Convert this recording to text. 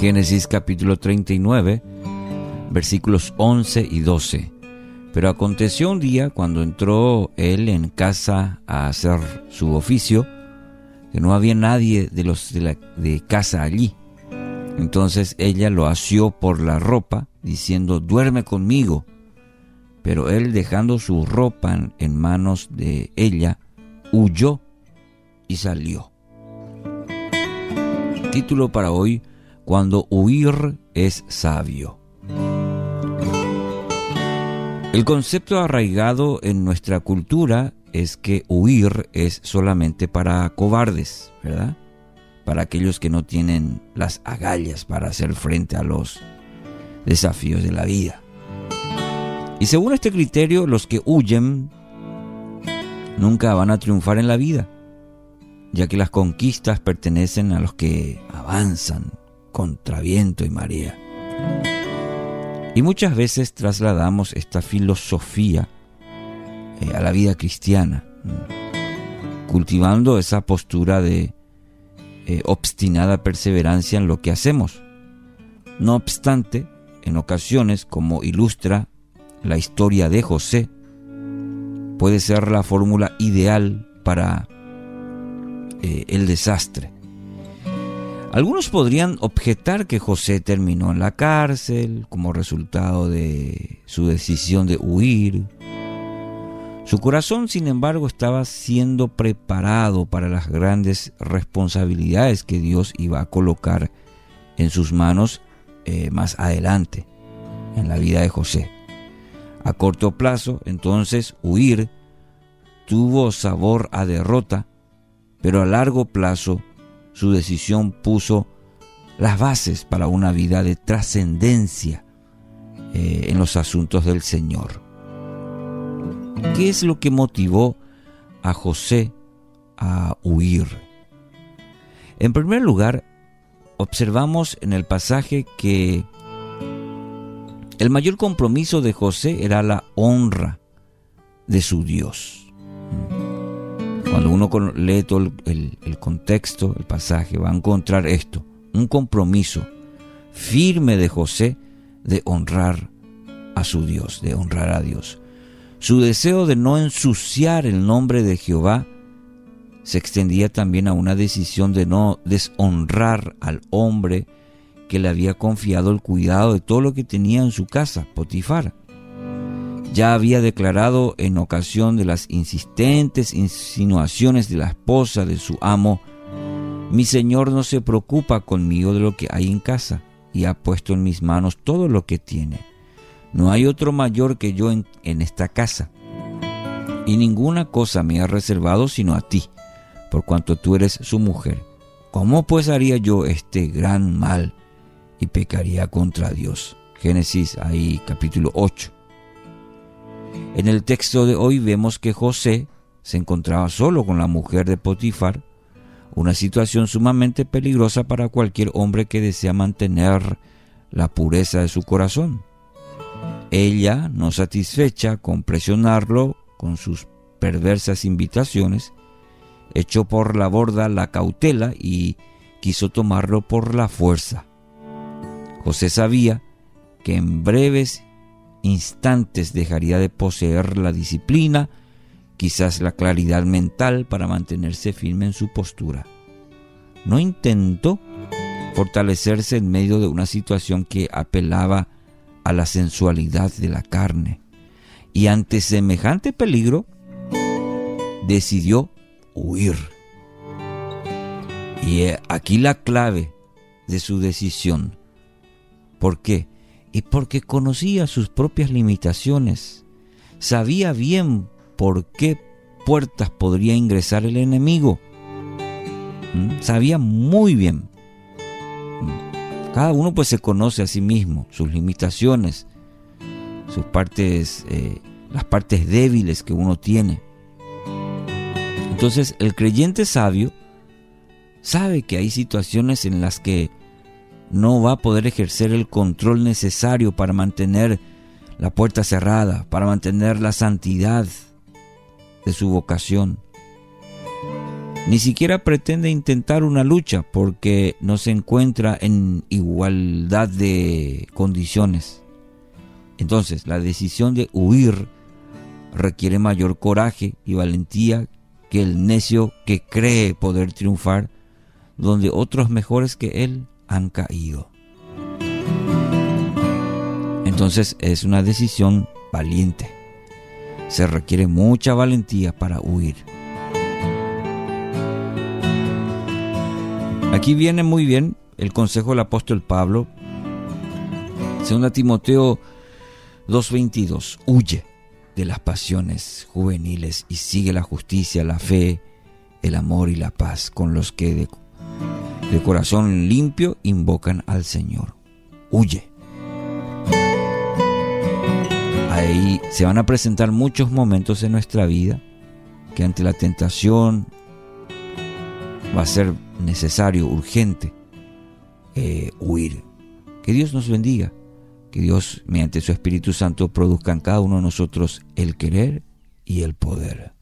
Génesis capítulo 39, versículos 11 y 12. Pero aconteció un día cuando entró él en casa a hacer su oficio, que no había nadie de los de, la, de casa allí. Entonces ella lo asió por la ropa, diciendo, duerme conmigo. Pero él, dejando su ropa en manos de ella, huyó y salió. Título para hoy, Cuando huir es sabio. El concepto arraigado en nuestra cultura es que huir es solamente para cobardes, ¿verdad? Para aquellos que no tienen las agallas para hacer frente a los desafíos de la vida. Y según este criterio, los que huyen nunca van a triunfar en la vida, ya que las conquistas pertenecen a los que avanzan contra viento y marea. Y muchas veces trasladamos esta filosofía eh, a la vida cristiana, cultivando esa postura de eh, obstinada perseverancia en lo que hacemos. No obstante, en ocasiones, como ilustra la historia de José, puede ser la fórmula ideal para eh, el desastre. Algunos podrían objetar que José terminó en la cárcel como resultado de su decisión de huir. Su corazón, sin embargo, estaba siendo preparado para las grandes responsabilidades que Dios iba a colocar en sus manos eh, más adelante en la vida de José. A corto plazo, entonces, huir tuvo sabor a derrota, pero a largo plazo su decisión puso las bases para una vida de trascendencia eh, en los asuntos del Señor. ¿Qué es lo que motivó a José a huir? En primer lugar, observamos en el pasaje que el mayor compromiso de José era la honra de su Dios. Cuando uno lee todo el, el, contexto, el pasaje, va a encontrar esto, un compromiso firme de José de honrar a su Dios, de honrar a Dios. Su deseo de no ensuciar el nombre de Jehová se extendía también a una decisión de no deshonrar al hombre que le había confiado el cuidado de todo lo que tenía en su casa, Potifar ya había declarado en ocasión de las insistentes insinuaciones de la esposa de su amo, mi señor no se preocupa conmigo de lo que hay en casa y ha puesto en mis manos todo lo que tiene. No hay otro mayor que yo en, esta casa, y ninguna cosa me ha reservado sino a ti, por cuanto tú eres su mujer. ¿Cómo pues haría yo este gran mal y pecaría contra Dios? Génesis ahí capítulo 8. En el texto de hoy vemos que José se encontraba solo con la mujer de Potifar, una situación sumamente peligrosa para cualquier hombre que desea mantener la pureza de su corazón. Ella, no satisfecha con presionarlo con sus perversas invitaciones, echó por la borda la cautela y quiso tomarlo por la fuerza. José sabía que en breves instantes dejaría de poseer la disciplina, quizás la claridad mental para mantenerse firme en su postura. No intentó fortalecerse en medio de una situación que apelaba a la sensualidad de la carne. Y ante semejante peligro, decidió huir. Y aquí la clave de su decisión. ¿Por qué? Y porque conocía sus propias limitaciones. Sabía bien por qué puertas podría ingresar el enemigo. ¿Mm? Sabía muy bien. ¿Mm? Cada uno pues se conoce a sí mismo, sus limitaciones, sus partes, eh, las partes débiles que uno tiene. Entonces el creyente sabio sabe que hay situaciones en las que no va a poder ejercer el control necesario para mantener la puerta cerrada, para mantener la santidad de su vocación. Ni siquiera pretende intentar una lucha porque no se encuentra en igualdad de condiciones. Entonces, la decisión de huir requiere mayor coraje y valentía que el necio que cree poder triunfar donde otros mejores que él han caído. Entonces es una decisión valiente. Se requiere mucha valentía para huir. Aquí viene muy bien el consejo del apóstol Pablo. 2 Timoteo 2.22. Huye de las pasiones juveniles y sigue la justicia, la fe, el amor y la paz con los que de, de corazón limpio invocan al Señor. Huye. Ahí se van a presentar muchos momentos en nuestra vida que ante la tentación va a ser necesario, urgente, eh, huir. Que Dios nos bendiga, que Dios, mediante su Espíritu Santo, produzca en cada uno de nosotros el querer y el poder.